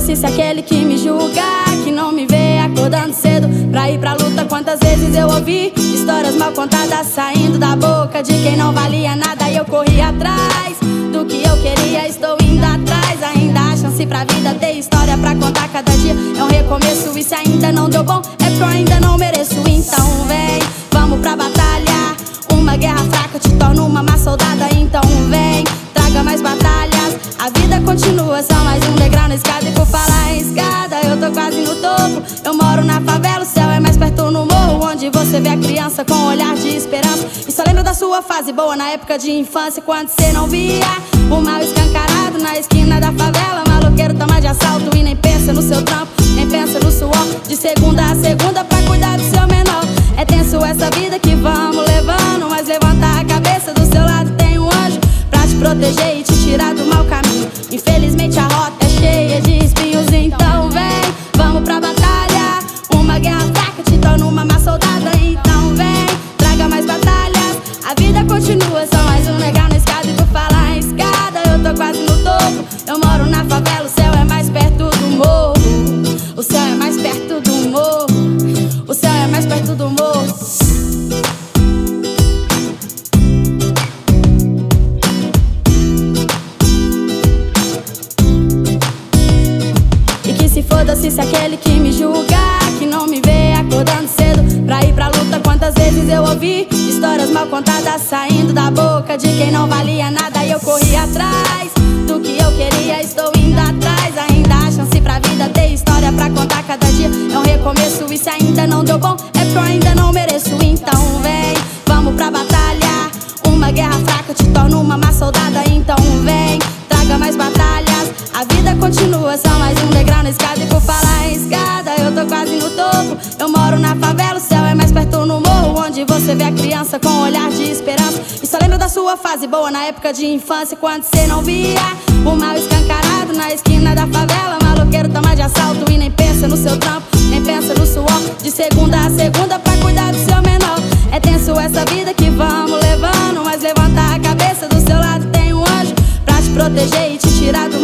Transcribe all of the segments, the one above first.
se aquele que me julga Que não me vê acordando cedo Pra ir pra luta. Quantas vezes eu ouvi Histórias mal contadas saindo da boca De quem não valia nada e eu corri atrás Do que eu queria. Estou indo atrás Ainda há chance pra vida. Ter história pra contar cada dia É um recomeço. E se ainda não deu bom É porque eu ainda não mereço. Então vem, vamos pra batalha. Uma guerra fraca te torna uma má soldada. Então vem, traga mais batalhas. A vida continua, só mais Onde você vê a criança com um olhar de esperança. E só lembra da sua fase boa na época de infância Quando você não via o mal escancarado na esquina da favela. Maloqueiro toma de assalto e nem pensa no seu trampo Nem pensa no suor. De segunda a segunda pra cuidar do seu menor. É tenso essa vida que vamos levando Mas levanta a cabeça. Do seu lado tem um anjo Pra te proteger favela, o céu é mais perto do morro. O céu é mais perto do morro. O céu é mais perto do morro. E que se foda-se se aquele que me julga Que não me vê acordando cedo Pra ir pra luta. Quantas vezes eu ouvi Histórias mal contadas saindo da boca De quem não valia nada. E eu corri atrás Do que eu queria estou no topo. Eu moro na favela, o céu é mais perto no morro Onde você vê a criança com um olhar de esperança. E só lembra da sua fase boa na época de infância Quando você não via o mal escancarado na esquina da favela. Maloqueiro toma de assalto e nem pensa no seu trampo Nem pensa no suor. De segunda a segunda Pra cuidar do seu menor. É tenso essa vida que vamos levando Mas levanta a cabeça. Do seu lado tem um anjo Pra te proteger e te tirar do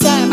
time.